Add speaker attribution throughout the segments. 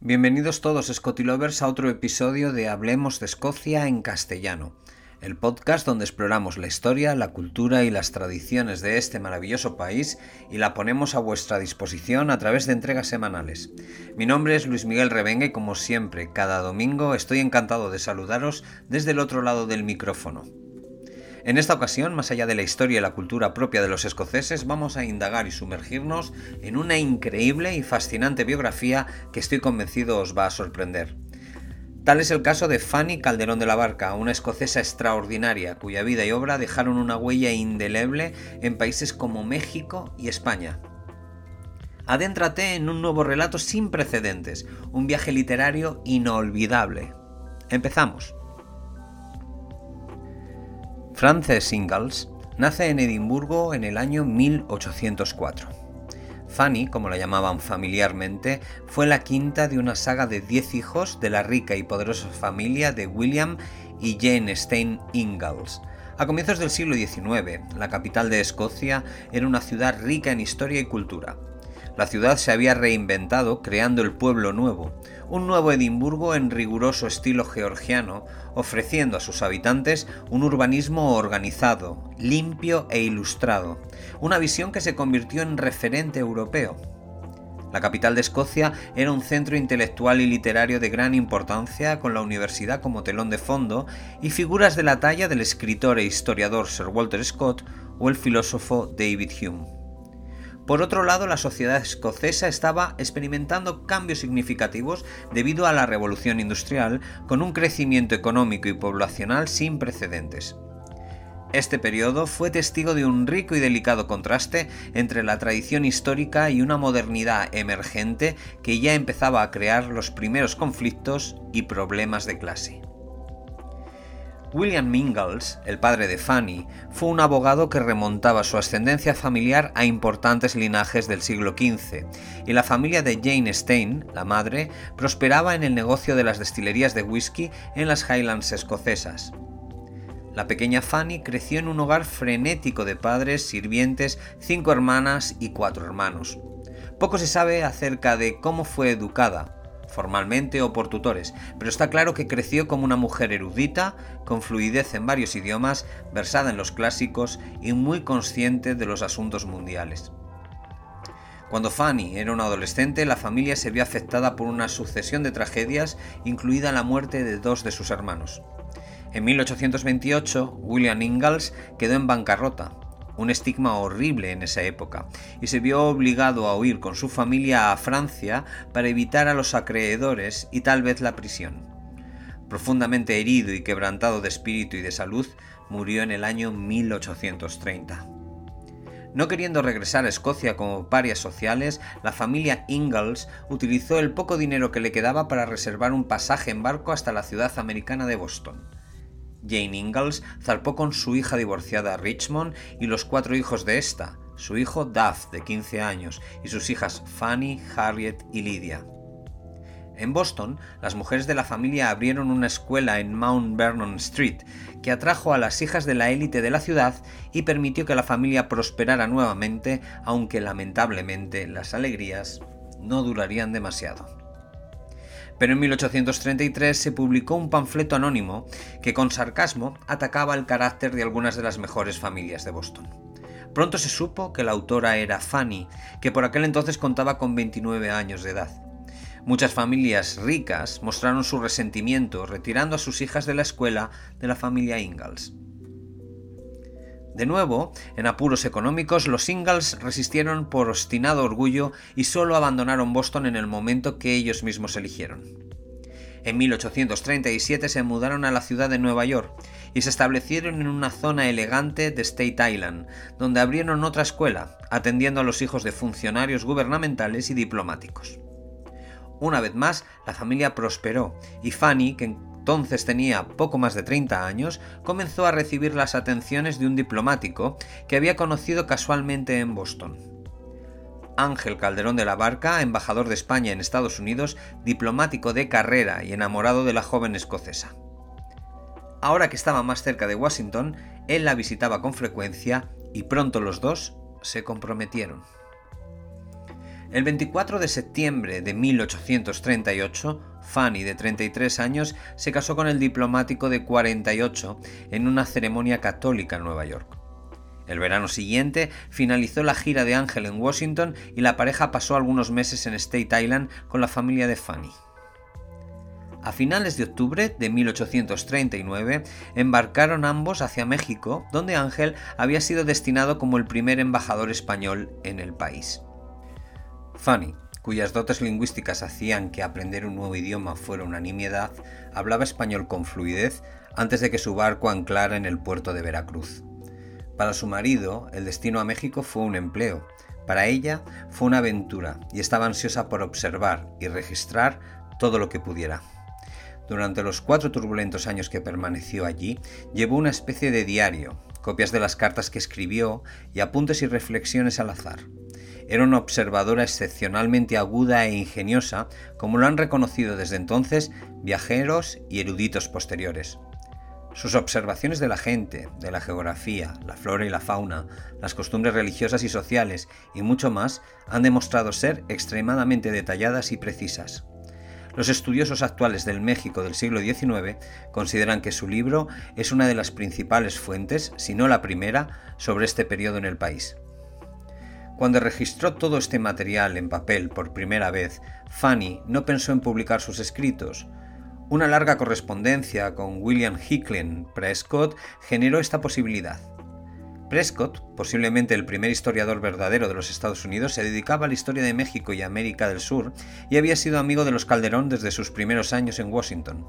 Speaker 1: Bienvenidos todos Scotilovers a otro episodio de Hablemos de Escocia en castellano, el podcast donde exploramos la historia, la cultura y las tradiciones de este maravilloso país y la ponemos a vuestra disposición a través de entregas semanales. Mi nombre es Luis Miguel Revenga y como siempre, cada domingo estoy encantado de saludaros desde el otro lado del micrófono. En esta ocasión, más allá de la historia y la cultura propia de los escoceses, vamos a indagar y sumergirnos en una increíble y fascinante biografía que estoy convencido os va a sorprender. Tal es el caso de Fanny Calderón de la Barca, una escocesa extraordinaria cuya vida y obra dejaron una huella indeleble en países como México y España. Adéntrate en un nuevo relato sin precedentes, un viaje literario inolvidable. Empezamos. Frances Ingalls nace en Edimburgo en el año 1804. Fanny, como la llamaban familiarmente, fue la quinta de una saga de diez hijos de la rica y poderosa familia de William y Jane Stein Ingalls. A comienzos del siglo XIX, la capital de Escocia era una ciudad rica en historia y cultura. La ciudad se había reinventado creando el pueblo nuevo, un nuevo Edimburgo en riguroso estilo georgiano, ofreciendo a sus habitantes un urbanismo organizado, limpio e ilustrado, una visión que se convirtió en referente europeo. La capital de Escocia era un centro intelectual y literario de gran importancia con la universidad como telón de fondo y figuras de la talla del escritor e historiador Sir Walter Scott o el filósofo David Hume. Por otro lado, la sociedad escocesa estaba experimentando cambios significativos debido a la revolución industrial, con un crecimiento económico y poblacional sin precedentes. Este periodo fue testigo de un rico y delicado contraste entre la tradición histórica y una modernidad emergente que ya empezaba a crear los primeros conflictos y problemas de clase. William Ingalls, el padre de Fanny, fue un abogado que remontaba su ascendencia familiar a importantes linajes del siglo XV, y la familia de Jane Stein, la madre, prosperaba en el negocio de las destilerías de whisky en las Highlands escocesas. La pequeña Fanny creció en un hogar frenético de padres, sirvientes, cinco hermanas y cuatro hermanos. Poco se sabe acerca de cómo fue educada, formalmente o por tutores, pero está claro que creció como una mujer erudita, con fluidez en varios idiomas, versada en los clásicos y muy consciente de los asuntos mundiales. Cuando Fanny era una adolescente, la familia se vio afectada por una sucesión de tragedias, incluida la muerte de dos de sus hermanos. En 1828, William Ingalls quedó en bancarrota, un estigma horrible en esa época, y se vio obligado a huir con su familia a Francia para evitar a los acreedores y tal vez la prisión. Profundamente herido y quebrantado de espíritu y de salud, murió en el año 1830. No queriendo regresar a Escocia como parias sociales, la familia Ingalls utilizó el poco dinero que le quedaba para reservar un pasaje en barco hasta la ciudad americana de Boston. Jane Ingalls zarpó con su hija divorciada Richmond y los cuatro hijos de esta, su hijo Duff, de 15 años, y sus hijas Fanny, Harriet y Lydia. En Boston, las mujeres de la familia abrieron una escuela en Mount Vernon Street que atrajo a las hijas de la élite de la ciudad y permitió que la familia prosperara nuevamente, aunque lamentablemente las alegrías no durarían demasiado pero en 1833 se publicó un panfleto anónimo que con sarcasmo atacaba el carácter de algunas de las mejores familias de Boston. Pronto se supo que la autora era Fanny, que por aquel entonces contaba con 29 años de edad. Muchas familias ricas mostraron su resentimiento retirando a sus hijas de la escuela de la familia Ingalls. De nuevo, en apuros económicos, los Ingalls resistieron por obstinado orgullo y solo abandonaron Boston en el momento que ellos mismos eligieron. En 1837 se mudaron a la ciudad de Nueva York y se establecieron en una zona elegante de State Island, donde abrieron otra escuela, atendiendo a los hijos de funcionarios gubernamentales y diplomáticos. Una vez más, la familia prosperó y Fanny, que entonces tenía poco más de 30 años, comenzó a recibir las atenciones de un diplomático que había conocido casualmente en Boston. Ángel Calderón de la Barca, embajador de España en Estados Unidos, diplomático de carrera y enamorado de la joven escocesa. Ahora que estaba más cerca de Washington, él la visitaba con frecuencia y pronto los dos se comprometieron. El 24 de septiembre de 1838, Fanny, de 33 años, se casó con el diplomático de 48 en una ceremonia católica en Nueva York. El verano siguiente finalizó la gira de Ángel en Washington y la pareja pasó algunos meses en State Island con la familia de Fanny. A finales de octubre de 1839 embarcaron ambos hacia México, donde Ángel había sido destinado como el primer embajador español en el país. Fanny, cuyas dotes lingüísticas hacían que aprender un nuevo idioma fuera una nimiedad, hablaba español con fluidez antes de que su barco anclara en el puerto de Veracruz. Para su marido, el destino a México fue un empleo. Para ella fue una aventura y estaba ansiosa por observar y registrar todo lo que pudiera. Durante los cuatro turbulentos años que permaneció allí, llevó una especie de diario, copias de las cartas que escribió y apuntes y reflexiones al azar. Era una observadora excepcionalmente aguda e ingeniosa, como lo han reconocido desde entonces viajeros y eruditos posteriores. Sus observaciones de la gente, de la geografía, la flora y la fauna, las costumbres religiosas y sociales y mucho más han demostrado ser extremadamente detalladas y precisas. Los estudiosos actuales del México del siglo XIX consideran que su libro es una de las principales fuentes, si no la primera, sobre este periodo en el país. Cuando registró todo este material en papel por primera vez, Fanny no pensó en publicar sus escritos. Una larga correspondencia con William Hicklen Prescott generó esta posibilidad. Prescott, posiblemente el primer historiador verdadero de los Estados Unidos, se dedicaba a la historia de México y América del Sur y había sido amigo de los Calderón desde sus primeros años en Washington.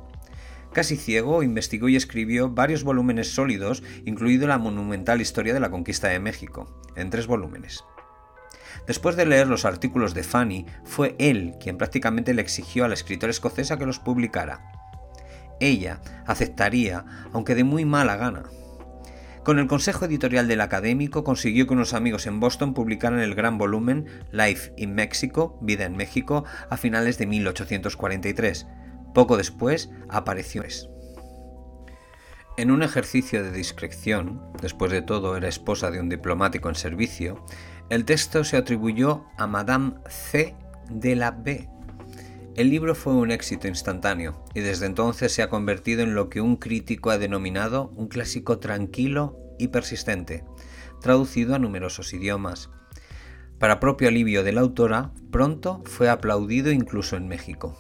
Speaker 1: Casi ciego, investigó y escribió varios volúmenes sólidos, incluido la monumental historia de la conquista de México, en tres volúmenes. Después de leer los artículos de Fanny, fue él quien prácticamente le exigió a la escritora escocesa que los publicara. Ella aceptaría, aunque de muy mala gana. Con el consejo editorial del académico consiguió que unos amigos en Boston publicaran el gran volumen Life in Mexico, Vida en México, a finales de 1843. Poco después apareció. En un ejercicio de discreción, después de todo era esposa de un diplomático en servicio, el texto se atribuyó a Madame C. de la B, el libro fue un éxito instantáneo y desde entonces se ha convertido en lo que un crítico ha denominado un clásico tranquilo y persistente, traducido a numerosos idiomas. Para propio alivio de la autora, pronto fue aplaudido incluso en México.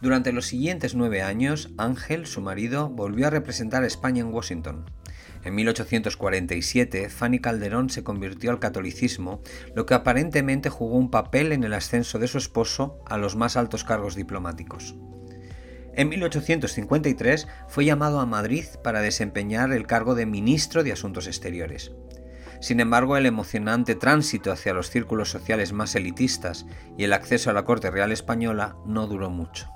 Speaker 1: Durante los siguientes nueve años, Ángel, su marido, volvió a representar a España en Washington. En 1847, Fanny Calderón se convirtió al catolicismo, lo que aparentemente jugó un papel en el ascenso de su esposo a los más altos cargos diplomáticos. En 1853 fue llamado a Madrid para desempeñar el cargo de ministro de Asuntos Exteriores. Sin embargo, el emocionante tránsito hacia los círculos sociales más elitistas y el acceso a la Corte Real Española no duró mucho.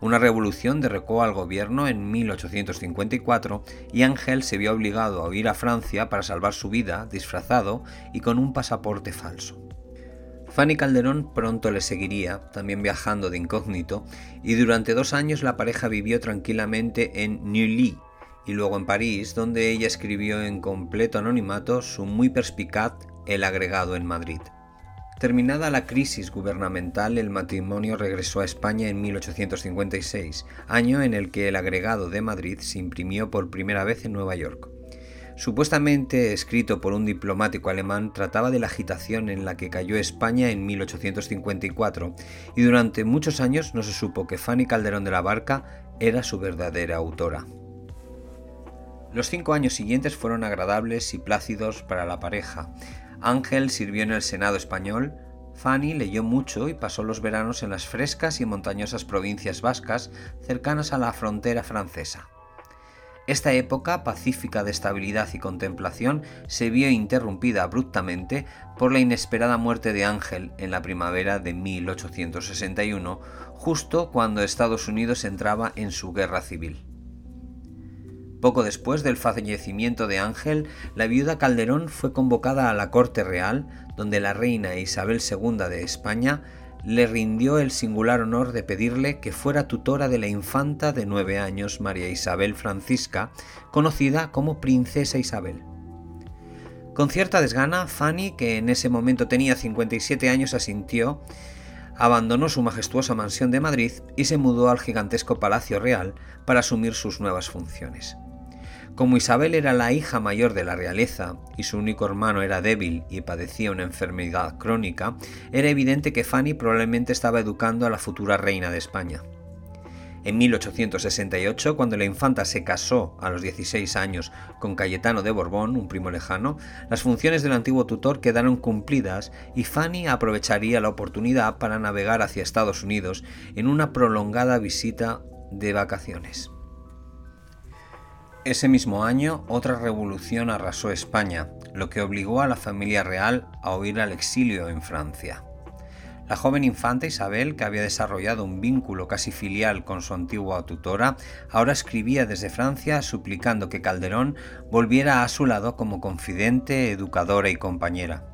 Speaker 1: Una revolución derrocó al gobierno en 1854 y Ángel se vio obligado a huir a Francia para salvar su vida disfrazado y con un pasaporte falso. Fanny Calderón pronto le seguiría, también viajando de incógnito, y durante dos años la pareja vivió tranquilamente en Neuilly y luego en París, donde ella escribió en completo anonimato su muy perspicaz El agregado en Madrid. Terminada la crisis gubernamental, el matrimonio regresó a España en 1856, año en el que el agregado de Madrid se imprimió por primera vez en Nueva York. Supuestamente escrito por un diplomático alemán, trataba de la agitación en la que cayó España en 1854 y durante muchos años no se supo que Fanny Calderón de la Barca era su verdadera autora. Los cinco años siguientes fueron agradables y plácidos para la pareja, Ángel sirvió en el Senado español, Fanny leyó mucho y pasó los veranos en las frescas y montañosas provincias vascas cercanas a la frontera francesa. Esta época pacífica de estabilidad y contemplación se vio interrumpida abruptamente por la inesperada muerte de Ángel en la primavera de 1861, justo cuando Estados Unidos entraba en su guerra civil. Poco después del fallecimiento de Ángel, la viuda Calderón fue convocada a la corte real, donde la reina Isabel II de España le rindió el singular honor de pedirle que fuera tutora de la infanta de nueve años María Isabel Francisca, conocida como Princesa Isabel. Con cierta desgana, Fanny, que en ese momento tenía 57 años, asintió, abandonó su majestuosa mansión de Madrid y se mudó al gigantesco Palacio Real para asumir sus nuevas funciones. Como Isabel era la hija mayor de la realeza y su único hermano era débil y padecía una enfermedad crónica, era evidente que Fanny probablemente estaba educando a la futura reina de España. En 1868, cuando la infanta se casó a los 16 años con Cayetano de Borbón, un primo lejano, las funciones del antiguo tutor quedaron cumplidas y Fanny aprovecharía la oportunidad para navegar hacia Estados Unidos en una prolongada visita de vacaciones. Ese mismo año, otra revolución arrasó España, lo que obligó a la familia real a huir al exilio en Francia. La joven infanta Isabel, que había desarrollado un vínculo casi filial con su antigua tutora, ahora escribía desde Francia suplicando que Calderón volviera a su lado como confidente, educadora y compañera.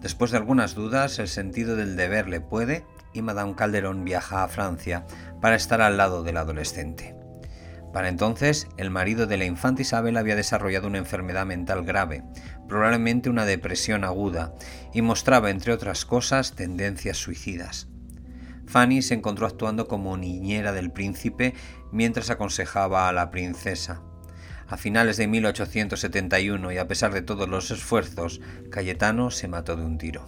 Speaker 1: Después de algunas dudas, el sentido del deber le puede y Madame Calderón viaja a Francia para estar al lado del adolescente. Para entonces, el marido de la infanta Isabel había desarrollado una enfermedad mental grave, probablemente una depresión aguda, y mostraba, entre otras cosas, tendencias suicidas. Fanny se encontró actuando como niñera del príncipe mientras aconsejaba a la princesa. A finales de 1871 y a pesar de todos los esfuerzos, Cayetano se mató de un tiro.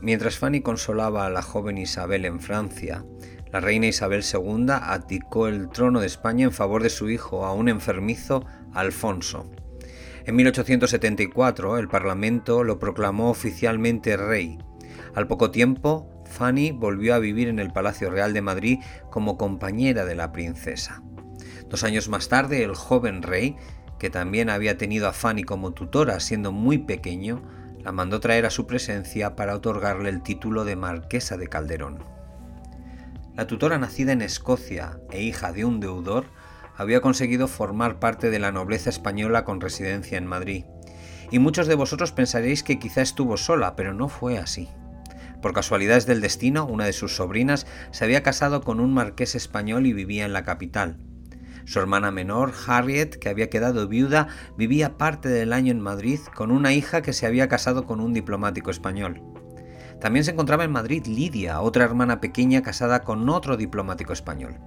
Speaker 1: Mientras Fanny consolaba a la joven Isabel en Francia, la reina Isabel II abdicó el trono de España en favor de su hijo, a un enfermizo Alfonso. En 1874 el Parlamento lo proclamó oficialmente rey. Al poco tiempo, Fanny volvió a vivir en el Palacio Real de Madrid como compañera de la princesa. Dos años más tarde, el joven rey, que también había tenido a Fanny como tutora siendo muy pequeño, la mandó traer a su presencia para otorgarle el título de Marquesa de Calderón. La tutora nacida en Escocia e hija de un deudor había conseguido formar parte de la nobleza española con residencia en Madrid. Y muchos de vosotros pensaréis que quizá estuvo sola, pero no fue así. Por casualidades del destino, una de sus sobrinas se había casado con un marqués español y vivía en la capital. Su hermana menor, Harriet, que había quedado viuda, vivía parte del año en Madrid con una hija que se había casado con un diplomático español. También se encontraba en Madrid Lidia, otra hermana pequeña casada con otro diplomático español.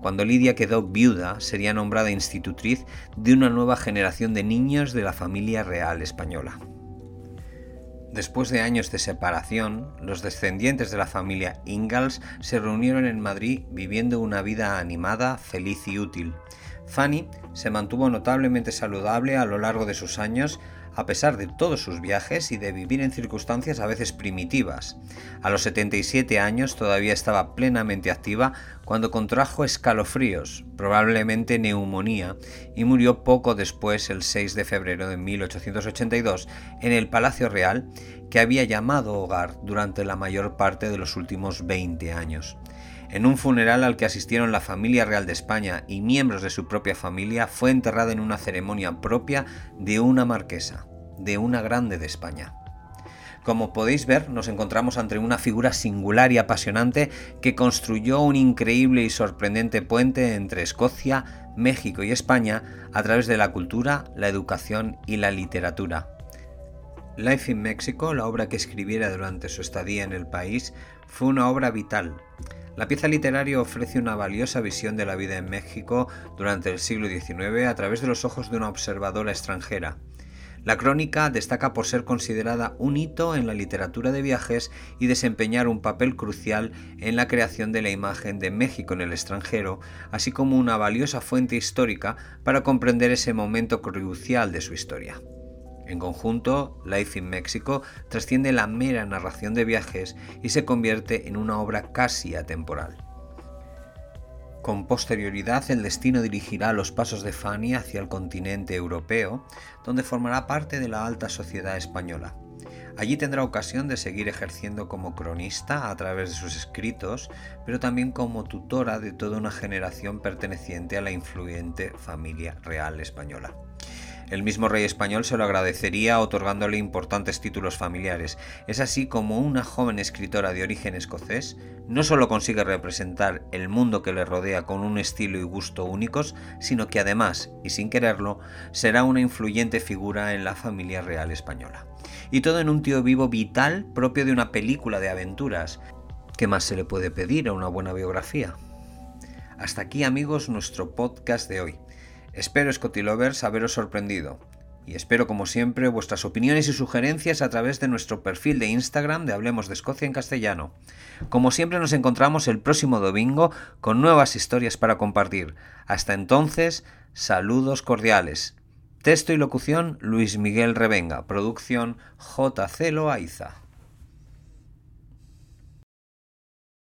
Speaker 1: Cuando Lidia quedó viuda, sería nombrada institutriz de una nueva generación de niños de la familia real española. Después de años de separación, los descendientes de la familia Ingalls se reunieron en Madrid viviendo una vida animada, feliz y útil. Fanny se mantuvo notablemente saludable a lo largo de sus años, a pesar de todos sus viajes y de vivir en circunstancias a veces primitivas. A los 77 años todavía estaba plenamente activa cuando contrajo escalofríos, probablemente neumonía, y murió poco después, el 6 de febrero de 1882, en el Palacio Real, que había llamado hogar durante la mayor parte de los últimos 20 años. En un funeral al que asistieron la familia real de España y miembros de su propia familia, fue enterrada en una ceremonia propia de una marquesa, de una grande de España. Como podéis ver, nos encontramos ante una figura singular y apasionante que construyó un increíble y sorprendente puente entre Escocia, México y España a través de la cultura, la educación y la literatura. Life in Mexico, la obra que escribiera durante su estadía en el país, fue una obra vital, la pieza literaria ofrece una valiosa visión de la vida en México durante el siglo XIX a través de los ojos de una observadora extranjera. La crónica destaca por ser considerada un hito en la literatura de viajes y desempeñar un papel crucial en la creación de la imagen de México en el extranjero, así como una valiosa fuente histórica para comprender ese momento crucial de su historia. En conjunto, Life in Mexico trasciende la mera narración de viajes y se convierte en una obra casi atemporal. Con posterioridad, el destino dirigirá los pasos de Fanny hacia el continente europeo, donde formará parte de la alta sociedad española. Allí tendrá ocasión de seguir ejerciendo como cronista a través de sus escritos, pero también como tutora de toda una generación perteneciente a la influyente familia real española. El mismo rey español se lo agradecería otorgándole importantes títulos familiares. Es así como una joven escritora de origen escocés no solo consigue representar el mundo que le rodea con un estilo y gusto únicos, sino que además, y sin quererlo, será una influyente figura en la familia real española. Y todo en un tío vivo vital propio de una película de aventuras. ¿Qué más se le puede pedir a una buena biografía? Hasta aquí amigos nuestro podcast de hoy. Espero Scotty Lovers haberos sorprendido. Y espero como siempre vuestras opiniones y sugerencias a través de nuestro perfil de Instagram de Hablemos de Escocia en castellano. Como siempre nos encontramos el próximo domingo con nuevas historias para compartir. Hasta entonces, saludos cordiales. Texto y locución Luis Miguel Revenga. Producción J. Loaiza.